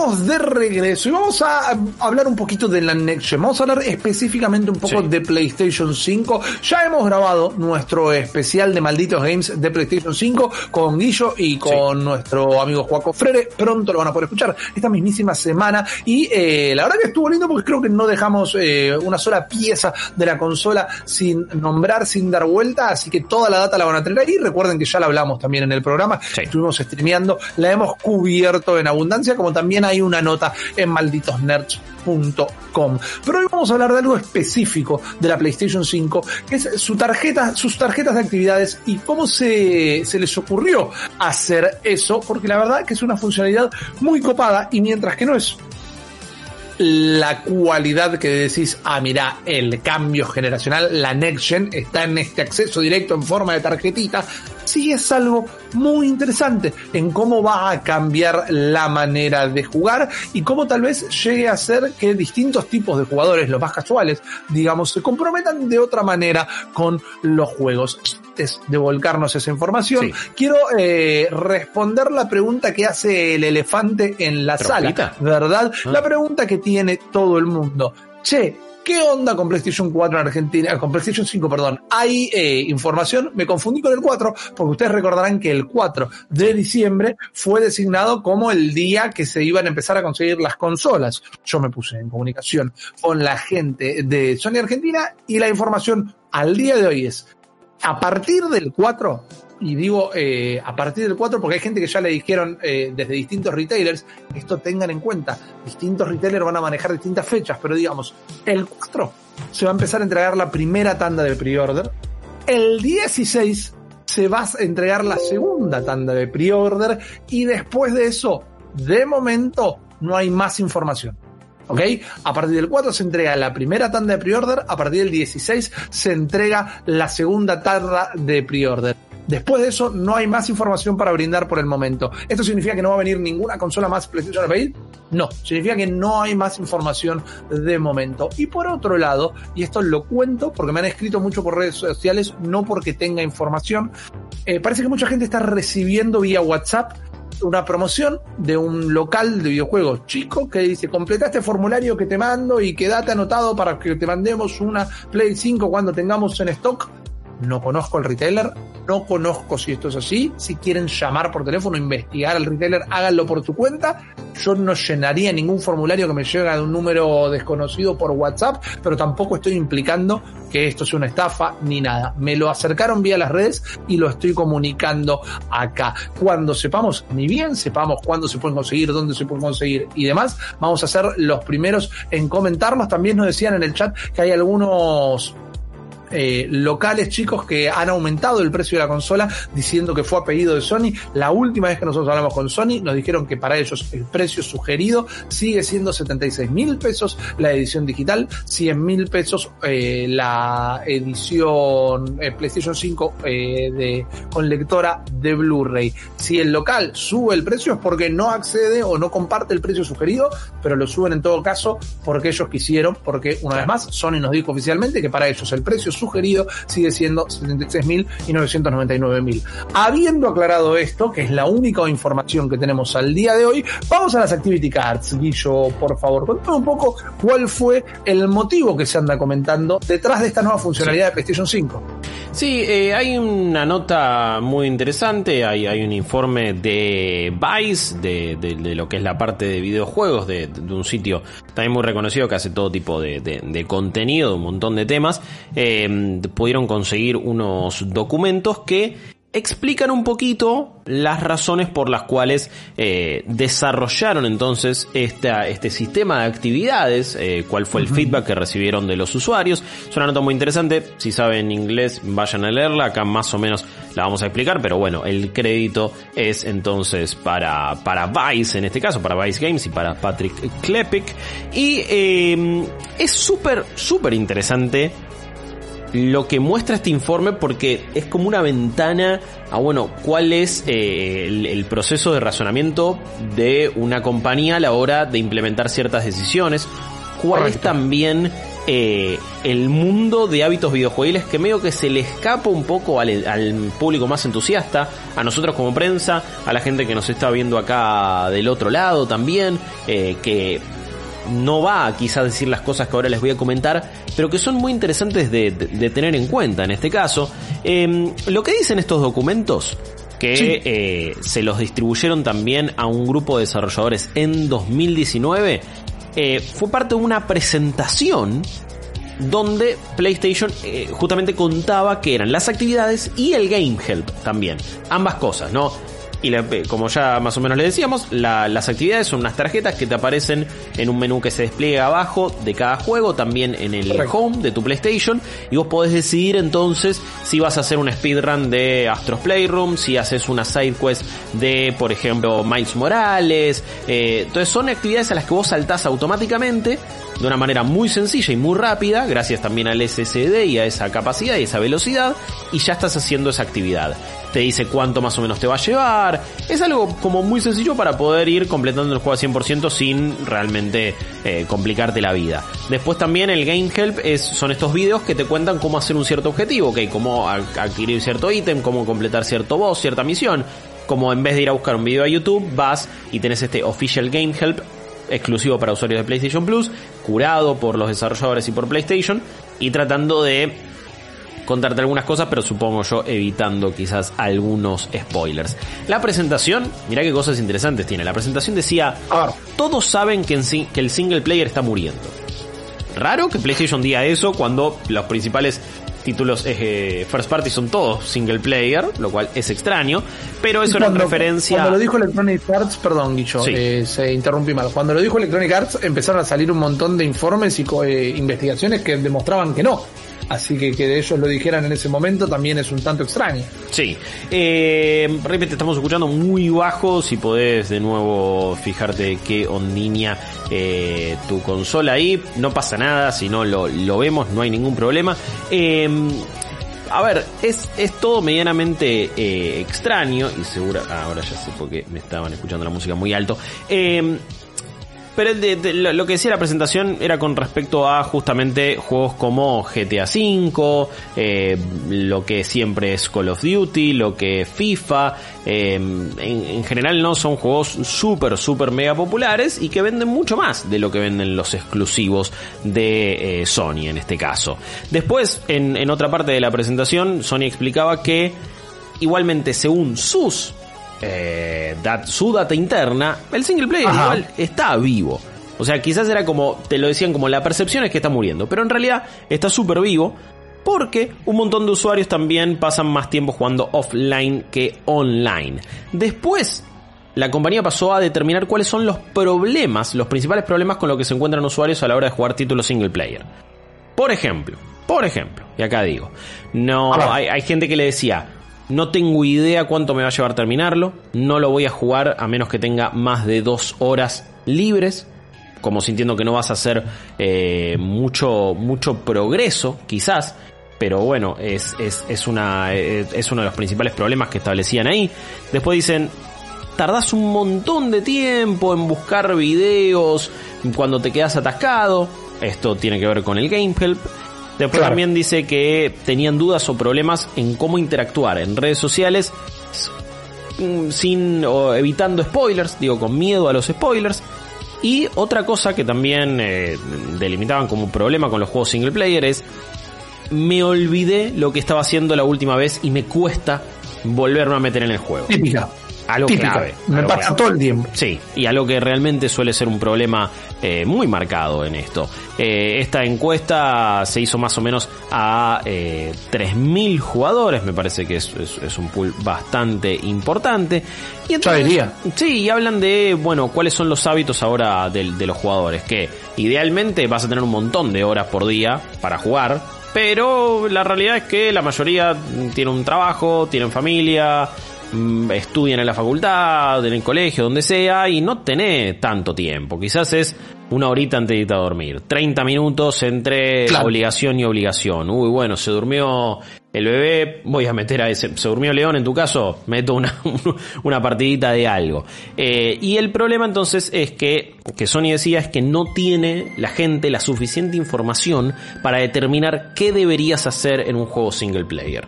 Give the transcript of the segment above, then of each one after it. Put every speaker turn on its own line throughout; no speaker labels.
Estamos de regreso y vamos a hablar un poquito de la Next Gen. Vamos a hablar específicamente un poco
Sí.
de PlayStation 5. Ya hemos grabado nuestro especial de malditos games de PlayStation 5 con Guillo y con nuestro amigo Juaco Frere. Pronto lo van a poder escuchar esta mismísima semana. Y eh, la verdad que estuvo lindo porque creo que no dejamos eh, una sola pieza de la consola sin nombrar, sin dar vuelta. Así que toda la data la van a tener ahí. Recuerden que ya la hablamos también en el programa.
Sí.
Estuvimos streameando, la hemos cubierto en abundancia, como también hay una nota en malditosnerds.com. Pero hoy vamos a hablar de algo específico de la PlayStation 5, que es su tarjeta, sus tarjetas de actividades y cómo se, se les ocurrió hacer eso, porque la verdad que es una funcionalidad muy copada y mientras que no es la cualidad que decís, ah, mira, el cambio generacional, la Next Gen está en este acceso directo en forma de tarjetita, sí es algo muy interesante en cómo va a cambiar la manera de jugar y cómo tal vez llegue a ser que distintos tipos de jugadores, los más casuales, digamos, se comprometan de otra manera con los juegos. Antes de volcarnos esa información,
Sí.
quiero eh, responder la pregunta que hace el elefante en la
¿Trompita?
sala, ¿verdad?
Ah.
La pregunta que tiene todo el mundo. Che, ¿qué onda con PlayStation 4 en Argentina? Con PlayStation 5, perdón. ¿Hay eh, información? Me confundí con el 4, porque ustedes recordarán que el 4 de diciembre fue designado como el día que se iban a empezar a conseguir las consolas. Yo me puse en comunicación con la gente de Sony Argentina y la información al día de hoy es a partir del 4, y digo eh, a partir del 4 porque hay gente que ya le dijeron eh, desde distintos retailers, esto tengan en cuenta, distintos retailers van a manejar distintas fechas, pero digamos, el 4 se va a empezar a entregar la primera tanda de pre-order, el 16 se va a entregar la segunda tanda de pre-order y después de eso, de momento, no hay más información. ¿Ok? A partir del 4 se entrega la primera tanda de pre-order, a partir del 16 se entrega la segunda tanda de pre-order. Después de eso no hay más información para brindar por el momento. ¿Esto significa que no va a venir ninguna consola más PlayStation país? No, significa que no hay más información de momento. Y por otro lado, y esto lo cuento porque me han escrito mucho por redes sociales, no porque tenga información, eh, parece que mucha gente está recibiendo vía WhatsApp una promoción de un local de videojuegos chico que dice completa este formulario que te mando y quédate anotado para que te mandemos una Play 5 cuando tengamos en stock. No conozco el retailer, no conozco si esto es así. Si quieren llamar por teléfono, investigar al retailer, háganlo por su cuenta. Yo no llenaría ningún formulario que me llegue de un número desconocido por WhatsApp, pero tampoco estoy implicando que esto sea una estafa ni nada. Me lo acercaron vía las redes y lo estoy comunicando acá. Cuando sepamos, ni bien sepamos cuándo se pueden conseguir, dónde se pueden conseguir y demás, vamos a ser los primeros en comentarnos. También nos decían en el chat que hay algunos eh, locales chicos que han aumentado el precio de la consola diciendo que fue a pedido de Sony. La última vez que nosotros hablamos con Sony nos dijeron que para ellos el precio sugerido sigue siendo 76 mil pesos la edición digital, 100 mil pesos eh, la edición eh, PlayStation 5 eh, de, con lectora de Blu-ray. Si el local sube el precio es porque no accede o no comparte el precio sugerido, pero lo suben en todo caso porque ellos quisieron, porque una vez más Sony nos dijo oficialmente que para ellos el precio sugerido sigue siendo 76.000 y 999.000. Habiendo aclarado esto, que es la única información que tenemos al día de hoy, vamos a las Activity Cards. Guillo, por favor, contame un poco cuál fue el motivo que se anda comentando detrás de esta nueva funcionalidad de PlayStation 5.
Sí, eh, hay una nota muy interesante, hay, un informe de Vice, de, lo que es la parte de videojuegos, de, un sitio también muy reconocido que hace todo tipo de contenido, un montón de temas. Eh, pudieron conseguir unos documentos que explican un poquito las razones por las cuales eh, desarrollaron entonces esta, este sistema de actividades, eh, cuál fue el feedback que recibieron de los usuarios. Es una nota muy interesante, si saben inglés vayan a leerla, acá más o menos la vamos a explicar, pero bueno, el crédito es entonces para, para Vice en este caso, para Vice Games y para Patrick Klepek. Y eh, es súper, súper interesante lo que muestra este informe porque es como una ventana a, bueno, cuál es eh, el, el proceso de razonamiento de una compañía a la hora de implementar ciertas decisiones, cuál es también eh, el mundo de hábitos videojuegos que medio que se le escapa un poco al, al, público más entusiasta, a nosotros como prensa, a la gente que nos está viendo acá del otro lado también, eh, que no va a quizás decir las cosas que ahora les voy a comentar, pero que son muy interesantes de, de, de tener en cuenta en este caso. Eh, lo que dicen estos documentos que sí. eh, se los distribuyeron también a un grupo de desarrolladores en 2019, eh, fue parte de una presentación donde PlayStation eh, justamente contaba que eran las actividades y el Game Help también. Ambas cosas, ¿no? Y la, como ya más o menos le decíamos, la, las actividades son unas tarjetas que te aparecen en un menú que se despliega abajo de cada juego, también en el Correcto. home de tu PlayStation, y vos podés decidir entonces si vas a hacer un speedrun de Astros Playroom, si haces una side quest de, por ejemplo, Miles Morales. Eh, entonces son actividades a las que vos saltás automáticamente de una manera muy sencilla y muy rápida, gracias también al SSD y a esa capacidad y esa velocidad, y ya estás haciendo esa actividad. Te dice cuánto más o menos te va a llevar. Es algo como muy sencillo para poder ir completando el juego al 100% sin realmente eh, complicarte la vida. Después también el Game Help es, son estos videos que te cuentan cómo hacer un cierto objetivo, ok, cómo adquirir cierto ítem, cómo completar cierto boss, cierta misión. Como en vez de ir a buscar un video a YouTube, vas y tenés este Official Game Help exclusivo para usuarios de PlayStation Plus, curado por los desarrolladores y por PlayStation, y tratando de contarte algunas cosas, pero supongo yo evitando quizás algunos spoilers. La presentación, mira qué cosas interesantes tiene. La presentación decía, todos saben que, en, que el single player está muriendo. Raro que PlayStation diga eso cuando los principales títulos eh, first party son todos single player, lo cual es extraño, pero eso era en referencia.
Cuando lo dijo Electronic Arts, perdón, Guicho, sí. eh, se interrumpí mal. Cuando lo dijo Electronic Arts, empezaron a salir un montón de informes y eh, investigaciones que demostraban que no. Así que que ellos lo dijeran en ese momento también es un tanto extraño.
Sí. Eh, repite, estamos escuchando muy bajo. Si podés de nuevo fijarte qué ondinea eh, tu consola ahí. No pasa nada, si no lo, lo vemos, no hay ningún problema. Eh, a ver, es, es todo medianamente eh, extraño y seguro... Ah, ahora ya sé por qué me estaban escuchando la música muy alto. Eh, pero lo que decía la presentación era con respecto a justamente juegos como GTA V, eh, lo que siempre es Call of Duty, lo que FIFA, eh, en, en, general no son juegos súper, súper mega populares y que venden mucho más de lo que venden los exclusivos de eh, Sony en este caso. Después, en otra parte de la presentación, Sony explicaba que igualmente según sus eh, dat, su data interna, el single player Ajá. igual está vivo. O sea, quizás era como, te lo decían como la percepción es que está muriendo, pero en realidad está súper vivo porque un montón de usuarios también pasan más tiempo jugando offline que online. Después, la compañía pasó a determinar cuáles son los problemas, los principales problemas con los que se encuentran usuarios a la hora de jugar títulos single player. Por ejemplo, por ejemplo, y acá digo, no, hay, hay gente que le decía, no tengo idea cuánto me va a llevar terminarlo. No lo voy a jugar a menos que tenga más de dos horas libres. Como sintiendo que no vas a hacer eh, mucho, mucho progreso, quizás. Pero bueno, es, es, es, una, es uno de los principales problemas que establecían ahí. Después dicen, tardás un montón de tiempo en buscar videos cuando te quedas atascado. Esto tiene que ver con el Game Help. Después claro. también dice que tenían dudas o problemas en cómo interactuar en redes sociales sin o evitando spoilers, digo con miedo a los spoilers. Y otra cosa que también eh, delimitaban como un problema con los juegos single player es me olvidé lo que estaba haciendo la última vez y me cuesta volverme a meter en el juego.
Típica.
Algo
Típica.
clave.
Me
algo
pasa
clave.
todo el tiempo.
Sí, y algo que realmente suele ser un problema eh, muy marcado en esto. Eh, esta encuesta se hizo más o menos a eh, 3.000 jugadores, me parece que es, es, es, un pool bastante importante.
Y entonces, diría.
Sí, y hablan de, bueno, cuáles son los hábitos ahora de, de los jugadores, que idealmente vas a tener un montón de horas por día para jugar, pero la realidad es que la mayoría tiene un trabajo, tienen familia, estudian en la facultad, en el colegio, donde sea, y no tenés tanto tiempo. Quizás es una horita antes de irte a dormir. 30 minutos entre claro. obligación y obligación. Uy, bueno, se durmió el bebé, voy a meter a ese, se durmió León en tu caso, meto una, una partidita de algo. Eh, y el problema entonces es que, que Sony decía es que no tiene la gente la suficiente información para determinar qué deberías hacer en un juego single player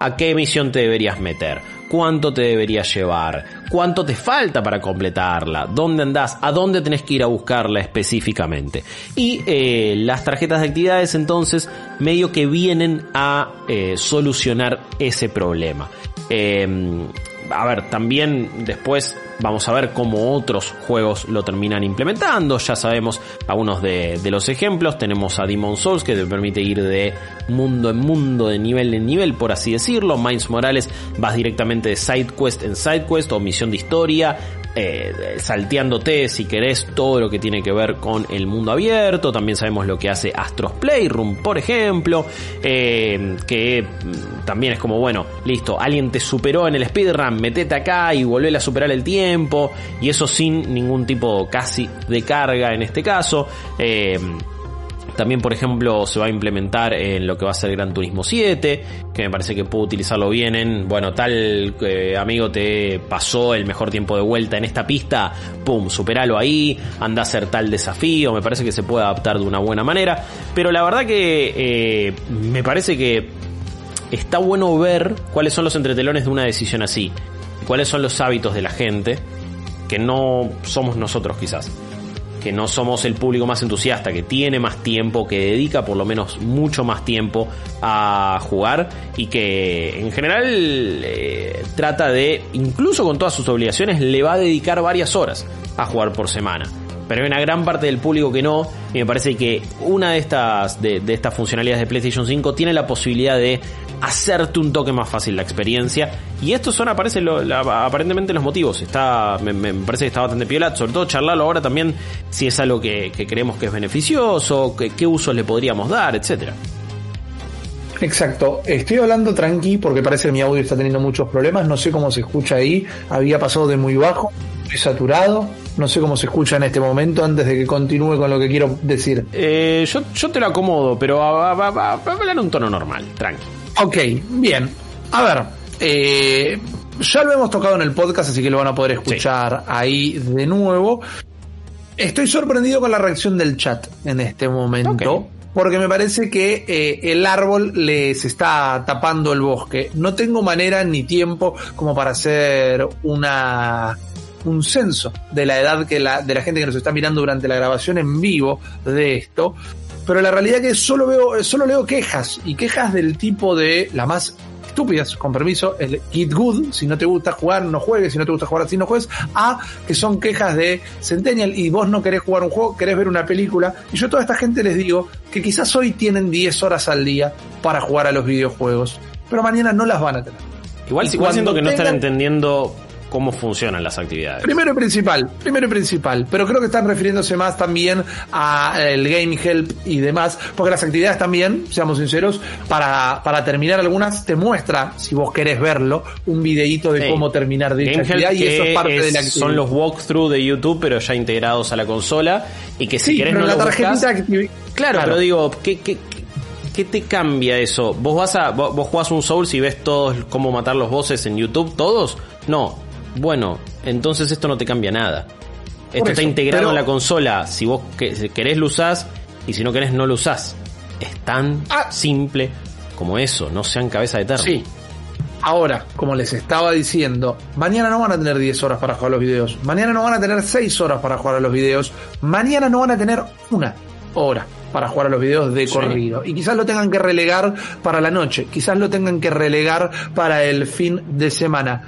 a qué misión te deberías meter, cuánto te deberías llevar, cuánto te falta para completarla, dónde andás, a dónde tenés que ir a buscarla específicamente. Y eh, las tarjetas de actividades entonces medio que vienen a eh, solucionar ese problema. Em, a ver, también después vamos a ver cómo otros juegos lo terminan implementando. Ya sabemos algunos de, los ejemplos. Tenemos a Demon Souls que te permite ir de mundo en mundo, de nivel en nivel, por así decirlo. Miles Morales vas directamente de side quest en side quest o misión de historia eh, salteándote si querés todo lo que tiene que ver con el mundo abierto. También sabemos lo que hace Astros Playroom, por ejemplo, eh, que mm, también es como, bueno, listo, alguien te superó en el speedrun, metete acá y volvé a superar el tiempo, y eso sin ningún tipo casi de carga en este caso. Eh, también, por ejemplo, se va a implementar en lo que va a ser Gran Turismo 7, que me parece que puedo utilizarlo bien en, bueno, tal eh, amigo te pasó el mejor tiempo de vuelta en esta pista, pum, superalo ahí, anda a hacer tal desafío, me parece que se puede adaptar de una buena manera, pero la verdad que eh, me parece que está bueno ver cuáles son los entretelones de una decisión así, cuáles son los hábitos de la gente, que no somos nosotros quizás que no somos el público más entusiasta, que tiene más tiempo, que dedica por lo menos mucho más tiempo a jugar y que en general eh, trata de, incluso con todas sus obligaciones, le va a dedicar varias horas a jugar por semana pero hay una gran parte del público que no, y me parece que una de estas, de, estas funcionalidades de PlayStation 5 tiene la posibilidad de hacerte un toque más fácil la experiencia, y estos son aparece aparentemente los motivos, está, me, parece que está bastante piola, sobre todo charlarlo ahora también si es algo que, creemos que es beneficioso, qué uso usos le podríamos dar, etcétera.
Exacto, estoy hablando tranqui porque parece que mi audio está teniendo muchos problemas, no sé cómo se escucha ahí, había pasado de muy bajo, estoy saturado, no sé cómo se escucha en este momento antes de que continúe con lo que quiero decir.
Eh, yo, yo, te lo acomodo, pero va, a hablar un tono normal, tranqui.
Ok, bien. A ver, eh, ya lo hemos tocado en el podcast, así que lo van a poder escuchar ahí de nuevo. Estoy sorprendido con la reacción del chat en este momento. Porque me parece que eh, el árbol les está tapando el bosque. No tengo manera ni tiempo como para hacer una un censo de la edad que la, de la gente que nos está mirando durante la grabación en vivo de esto. Pero la realidad es que solo veo, solo leo quejas y quejas del tipo de la más estúpidas, con permiso, el Get Good, si no te gusta jugar, no juegues, si no te gusta jugar así, no juegues, a que son quejas de Centennial y vos no querés jugar un juego, querés ver una película, y yo a toda esta gente les digo que quizás hoy tienen 10 horas al día para jugar a los videojuegos, pero mañana no las van a tener.
Igual, igual siento que no están entendiendo cómo funcionan las actividades.
Primero y principal, primero y principal, pero creo que están refiriéndose más también a el Game Help y demás, porque las actividades también, seamos sinceros, para, para terminar algunas te muestra, si vos querés verlo, un videíto de cómo terminar dicha actividad y eso es parte de la actividad.
Son los walkthrough de YouTube, pero ya integrados a la consola y que si querés no la tarjetita claro, pero digo, ¿qué, qué, ¿qué te cambia eso? ¿Vos vas a, vos, vos jugás un Souls y ves todos cómo matar los bosses en YouTube, todos? No, bueno, entonces esto no te cambia nada. Esto está integrado en la consola. Si vos querés lo usás y si no querés no lo usás. Es tan ah. simple como eso. No sean cabeza de terra.
Sí. Ahora, como les estaba diciendo, mañana no van a tener 10 horas para jugar los videos. Mañana no van a tener 6 horas para jugar a los videos. Mañana no van a tener una hora para jugar a los videos de corrido. Y quizás lo tengan que relegar para la noche. Quizás lo tengan que relegar para el fin de semana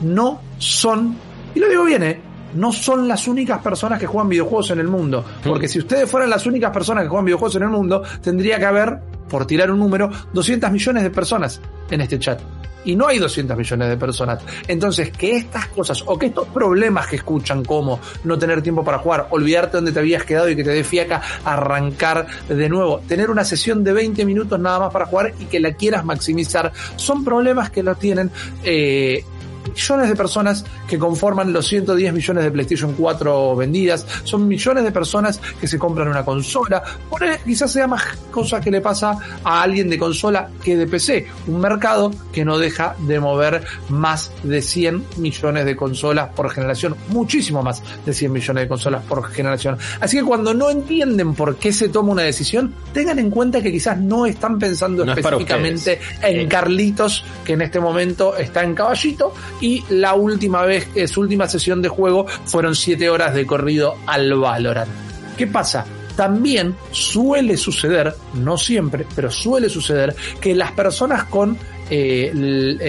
no son, y lo digo bien, ¿eh? no son las únicas personas que juegan videojuegos en el mundo. Porque si ustedes fueran las únicas personas que juegan videojuegos en el mundo, tendría que haber, por tirar un número, 200 millones de personas en este chat. Y no hay 200 millones de personas. Entonces, que estas cosas o que estos problemas que escuchan, como no tener tiempo para jugar, olvidarte dónde te habías quedado y que te dé fiaca arrancar de nuevo, tener una sesión de 20 minutos nada más para jugar y que la quieras maximizar, son problemas que lo tienen eh, millones de personas que conforman los 110 millones de PlayStation 4 vendidas, son millones de personas que se compran una consola, por quizás sea más cosa que le pasa a alguien de consola que de PC, un mercado que no deja de mover más de 100 millones de consolas por generación, muchísimo más de 100 millones de consolas por generación. Así que cuando no entienden por qué se toma una decisión, tengan en cuenta que quizás no están pensando
No
específicamente en. Carlitos, que en este momento está en caballito, y la última vez, que su última sesión de juego fueron 7 horas de corrido al Valorant. ¿Qué pasa? También suele suceder, no siempre, pero suele suceder que las personas con eh,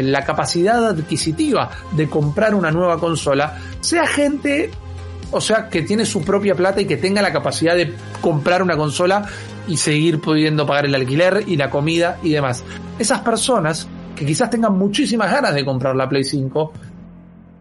la capacidad adquisitiva de comprar una nueva consola sea gente o sea, que tiene su propia plata y que tenga la capacidad de comprar una consola y seguir pudiendo pagar el alquiler y la comida y demás. Esas personas que quizás tengan muchísimas ganas de comprar la Play 5,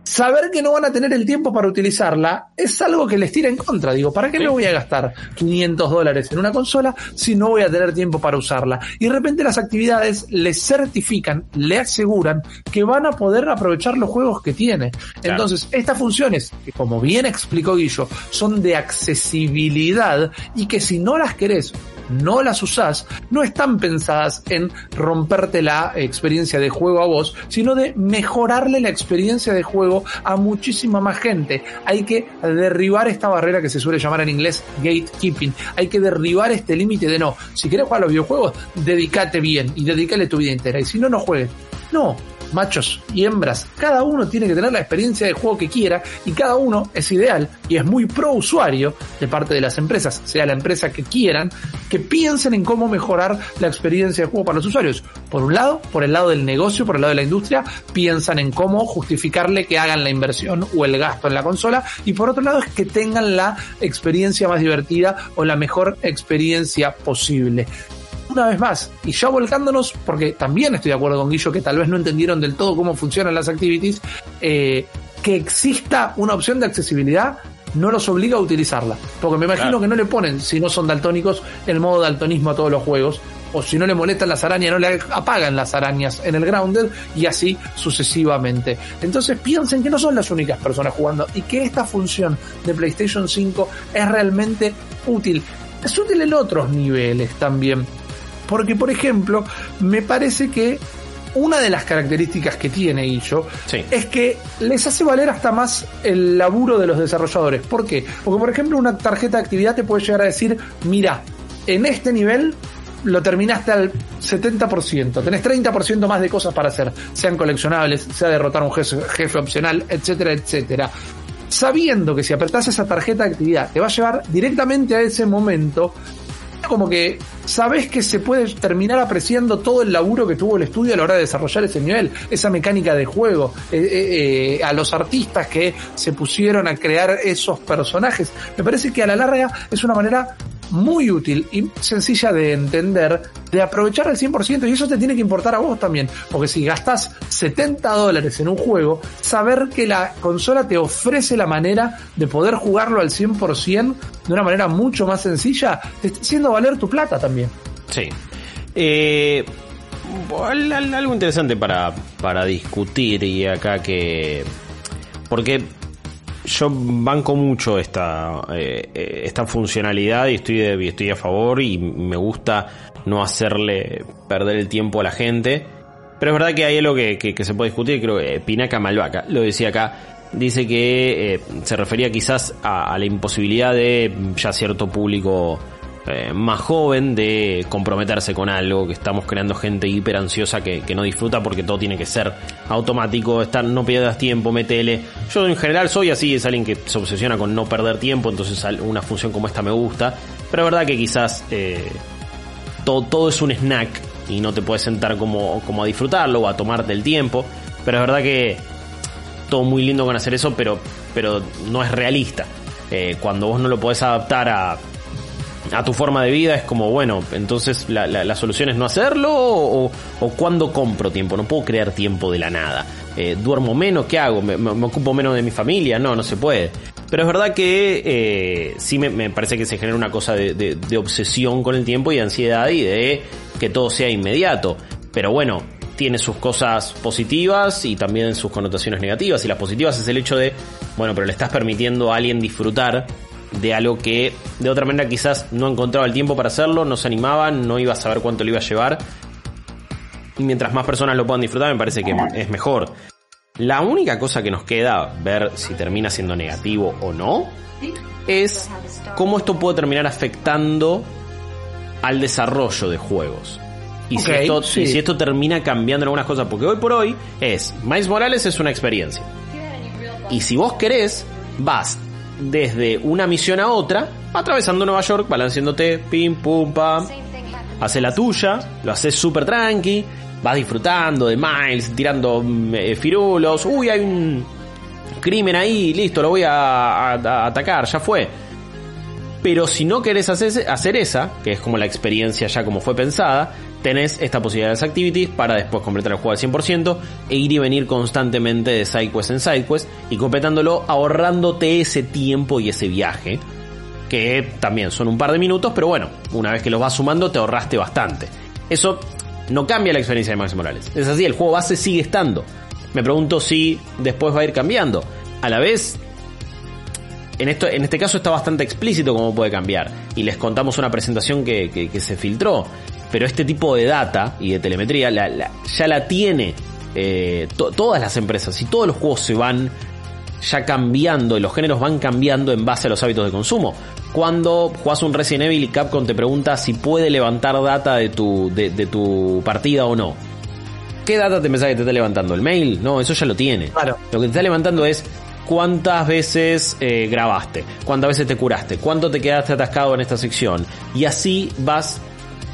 saber que no van a tener el tiempo para utilizarla es algo que les tira en contra. Digo, ¿para qué me voy a gastar 500 dólares en una consola si no voy a tener tiempo para usarla? Y de repente las actividades le certifican, le aseguran que van a poder aprovechar los juegos que tiene.
Claro.
Entonces, estas funciones, que como bien explicó Guillo, son de accesibilidad y que si no las querés no las usás, no están pensadas en romperte la experiencia de juego a vos, sino de mejorarle la experiencia de juego a muchísima más gente. Hay que derribar esta barrera que se suele llamar en inglés gatekeeping. Hay que derribar este límite de no, si querés jugar a los videojuegos, dedícate bien y dedícale tu vida entera. Y si no, no juegues. No, machos y hembras, cada uno tiene que tener la experiencia de juego que quiera y cada uno es ideal y es muy pro usuario de parte de las empresas, sea la empresa que quieran, que piensen en cómo mejorar la experiencia de juego para los usuarios. Por un lado, por el lado del negocio, por el lado de la industria, piensan en cómo justificarle que hagan la inversión o el gasto en la consola. Y por otro lado es que tengan la experiencia más divertida o la mejor experiencia posible una vez más, y ya volcándonos, porque también estoy de acuerdo con Guillo que tal vez no entendieron del todo cómo funcionan las activities, eh, que exista una opción de accesibilidad no los obliga a utilizarla. Porque me imagino
Claro.
que no le ponen, si no son daltónicos, el modo daltonismo a todos los juegos. O si no le molestan las arañas, no le apagan las arañas en el grounded y así sucesivamente. Entonces piensen que no son las únicas personas jugando y que esta función de PlayStation 5 es realmente útil. Es útil en otros niveles también. Porque, por ejemplo, me parece que una de las características que tiene Illo
Sí.
es que les hace valer hasta más el laburo de los desarrolladores. ¿Por qué? Porque, por ejemplo, una tarjeta de actividad te puede llegar a decir, mira, en este nivel lo terminaste al 70%, tenés 30% más de cosas para hacer, sean coleccionables, sea derrotar a un jefe, jefe opcional, etcétera, etcétera. Sabiendo que si apretás esa tarjeta de actividad te va a llevar directamente a ese momento, como que sabes que se puede terminar apreciando todo el laburo que tuvo el estudio a la hora de desarrollar ese nivel, esa mecánica de juego, eh, eh, eh, a los artistas que se pusieron a crear esos personajes. Me parece que a la larga es una manera muy útil y sencilla de entender, de aprovechar al 100% y eso te tiene que importar a vos también, porque si gastas 70 dólares en un juego, saber que la consola te ofrece la manera de poder jugarlo al 100% de una manera mucho más sencilla, te está haciendo valer tu plata también.
Sí. Eh, al- al- algo interesante para, para discutir y acá que... Porque yo banco mucho esta, eh, eh, esta funcionalidad y estoy, estoy a favor y me gusta no hacerle perder el tiempo a la gente. Pero es verdad que hay algo que, que- que se puede discutir, creo que Pinaca Malvaca lo decía acá. Dice que eh, se refería quizás a la imposibilidad de ya cierto público eh, más joven de comprometerse con algo, que estamos creando gente hiper ansiosa que, que no disfruta porque todo tiene que ser automático, estar, no pierdas tiempo, metele. Yo en general soy así, es alguien que se obsesiona con no perder tiempo, entonces una función como esta me gusta, pero es verdad que quizás eh, todo, todo es un snack y no te puedes sentar como, como a disfrutarlo o a tomarte el tiempo, pero es verdad que todo muy lindo con hacer eso, pero, pero no es realista. Eh, cuando vos no lo podés adaptar a, a tu forma de vida es como, bueno, entonces la, solución es no hacerlo o, o cuando compro tiempo, no puedo crear tiempo de la nada. Eh, duermo menos, ¿qué hago? ¿Me, ocupo menos de mi familia? No, no se puede. Pero es verdad que eh, sí me, parece que se genera una cosa de, de- de obsesión con el tiempo y ansiedad y de que todo sea inmediato. Pero bueno, tiene sus cosas positivas y también sus connotaciones negativas. Y las positivas es el hecho de, bueno, pero le estás permitiendo a alguien disfrutar de algo que de otra manera quizás no encontraba el tiempo para hacerlo, no se animaba, no iba a saber cuánto le iba a llevar. Y mientras más personas lo puedan disfrutar, me parece que es mejor. La única cosa que nos queda ver si termina siendo negativo o no es cómo esto puede terminar afectando al desarrollo de juegos. Y, si, esto,
sí.
y si esto termina cambiando en algunas cosas, porque hoy por hoy es, Miles Morales es una experiencia. Y si vos querés, vas desde una misión a otra, atravesando Nueva York, balanceándote, pim, pum, pam, haces la tuya, lo haces súper tranqui, vas disfrutando de Miles, tirando mm, eh, firulos, uy, hay un crimen ahí, listo, lo voy a, a- a atacar, ya fue. Pero si no querés hacer, hacer esa, que es como la experiencia ya como fue pensada, tenés esta posibilidad de las activities para después completar el juego al 100% e ir y venir constantemente de sidequest en sidequest y completándolo ahorrándote ese tiempo y ese viaje que también son un par de minutos, pero bueno, una vez que los vas sumando te ahorraste bastante. Eso no cambia la experiencia de Max Morales. Es así, el juego base sigue estando. Me pregunto si después va a ir cambiando. A la vez, en, esto, en este caso está bastante explícito cómo puede cambiar. Y les contamos una presentación que, que- que se filtró. Pero este tipo de data y de telemetría la- la- ya la tiene eh, to- todas las empresas y todos los juegos se van ya cambiando y los géneros van cambiando en base a los hábitos de consumo. Cuando jugás un Resident Evil y Capcom te pregunta si puede levantar data de tu, de, de tu partida o no. ¿Qué data te pensás que te está levantando? ¿El mail? No, eso ya lo tiene.
Claro.
Lo que te está levantando es cuántas veces eh, grabaste, cuántas veces te curaste, cuánto te quedaste atascado en esta sección. Y así vas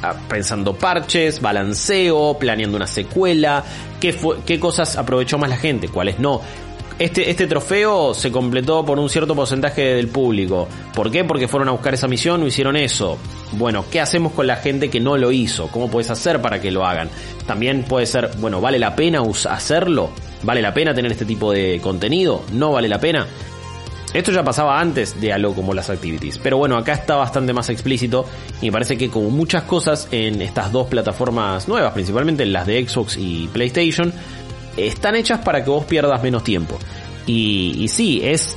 ah, pensando parches, balanceo, planeando una secuela, qué, cosas aprovechó más la gente, cuáles no. Este, este trofeo se completó por un cierto porcentaje del público. ¿Por qué? Porque fueron a buscar esa misión o hicieron eso. Bueno, ¿qué hacemos con la gente que no lo hizo? ¿Cómo puedes hacer para que lo hagan? También puede ser, bueno, ¿vale la pena hacerlo? ¿Vale la pena tener este tipo de contenido? ¿No vale la pena? Esto ya pasaba antes de algo como las activities. Pero bueno, acá está bastante más explícito. Y me parece que como muchas cosas en estas dos plataformas nuevas, principalmente en las de Xbox y PlayStation, están hechas para que vos pierdas menos tiempo. Y, y sí, es,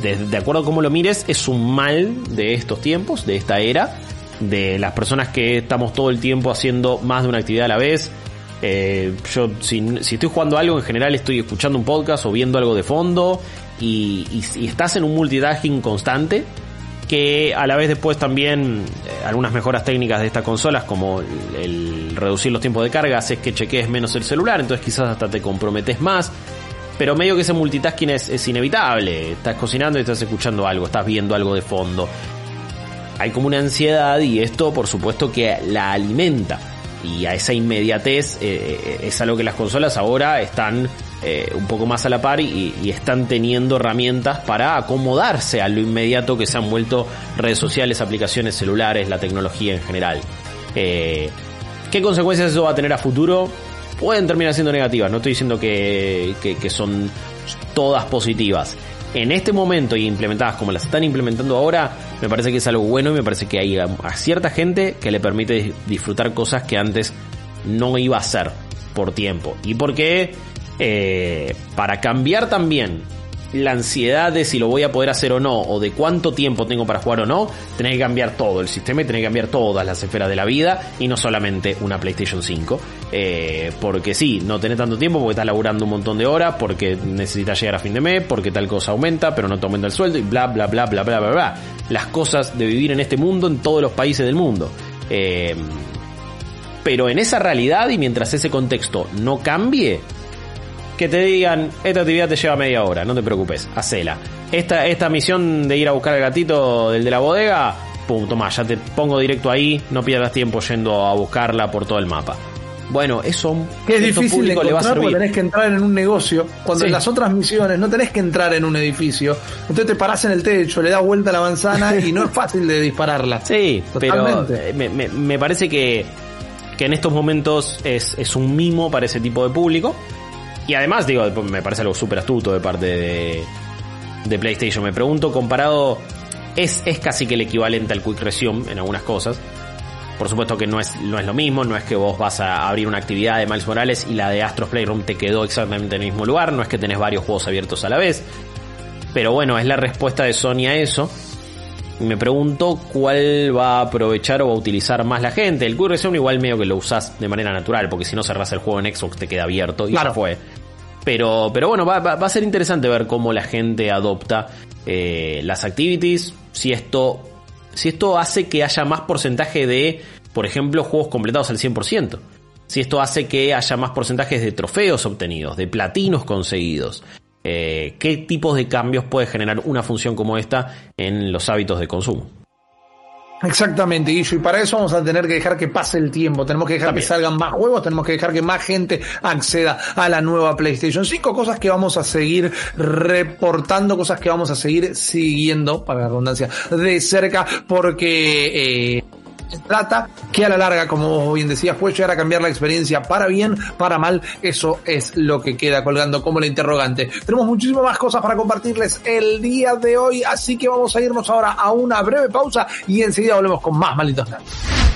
de, de acuerdo a cómo lo mires, es un mal de estos tiempos, de esta era, de las personas que estamos todo el tiempo haciendo más de una actividad a la vez. Eh, yo, si, estoy jugando algo, en general estoy escuchando un podcast o viendo algo de fondo y, y estás en un multitasking constante, que a la vez después también eh, algunas mejoras técnicas de estas consolas como el, el reducir los tiempos de carga haces que chequees menos el celular, entonces quizás hasta te comprometes más. Pero medio que ese multitasking es, es inevitable. Estás cocinando y estás escuchando algo, estás viendo algo de fondo. Hay como una ansiedad y esto por supuesto que la alimenta. Y a esa inmediatez eh, eh, es algo que las consolas ahora están eh, un poco más a la par y, están teniendo herramientas para acomodarse a lo inmediato que se han vuelto redes sociales, aplicaciones celulares, la tecnología en general. ¿Qué consecuencias eso va a tener a futuro? Pueden terminar siendo negativas, no estoy diciendo que son todas positivas. En este momento y implementadas como las están implementando ahora, me parece que es algo bueno y me parece que hay a, cierta gente que le permite disfrutar cosas que antes no iba a hacer por tiempo. Y porque eh, para cambiar también la ansiedad de si lo voy a poder hacer o no, o de cuánto tiempo tengo para jugar o no, tenés que cambiar todo el sistema y tenés que cambiar todas las esferas de la vida y no solamente una PlayStation 5. Eh, porque sí, no tenés tanto tiempo porque estás laburando un montón de horas, porque necesitas llegar a fin de mes, porque tal cosa aumenta, pero no te aumenta el sueldo y bla, bla, bla, bla, bla, bla, bla. Las cosas de vivir en este mundo en todos los países del mundo. Eh, pero en esa realidad y mientras ese contexto no cambie, que te digan, esta actividad te lleva media hora, no te preocupes, hacela. Esta, esta misión de ir a buscar al gatito del de la bodega, pum, toma, ya te pongo directo ahí, no pierdas tiempo yendo a buscarla por todo el mapa. Bueno, eso
Que es difícil de
público le va a
encontrar porque
servir.
tenés que entrar en un negocio. Cuando
Sí.
en las otras misiones no tenés que entrar en un edificio. Entonces te parás en el techo, le das vuelta a la manzana y no es fácil de dispararla.
Sí, pero
Totalmente.
eh, me, me- me parece que, que en estos momentos es, es un mimo para ese tipo de público. Y además, digo, me parece algo súper astuto de parte de, de PlayStation. Me pregunto, comparado, es, es casi que el equivalente al Quick Resume en algunas cosas. Por supuesto que no es, no es lo mismo, no es que vos vas a abrir una actividad de Miles Morales y la de Astro Playroom te quedó exactamente en el mismo lugar, no es que tenés varios juegos abiertos a la vez. Pero bueno, es la respuesta de Sony a eso. Me pregunto cuál va a aprovechar o va a utilizar más la gente. El QRZ igual medio que lo usás de manera natural, porque si no cerrás el juego en Xbox te queda abierto y
Claro.
ya fue. Pero, pero bueno, va, a ser interesante ver cómo la gente adopta eh, las activities. Si esto, si esto hace que haya más porcentaje de, por ejemplo, juegos completados al 100%. Si esto hace que haya más porcentajes de trofeos obtenidos, de platinos conseguidos. Eh, ¿Qué tipos de cambios puede generar una función como esta en los hábitos de consumo?
Exactamente, Guillo, y para eso vamos a tener que dejar que pase el tiempo, tenemos que dejar
También.
que salgan más juegos, tenemos que dejar que más gente acceda a la nueva PlayStation 5, cosas que vamos a seguir reportando, cosas que vamos a seguir siguiendo, para la redundancia, de cerca, porque eh, se trata que a la larga, como bien decías, puede llegar a cambiar la experiencia para bien, para mal, eso es lo que queda colgando como la interrogante. Tenemos muchísimas más cosas para compartirles el día de hoy, así que vamos a irnos ahora a una breve pausa y enseguida volvemos con más malditos nerds.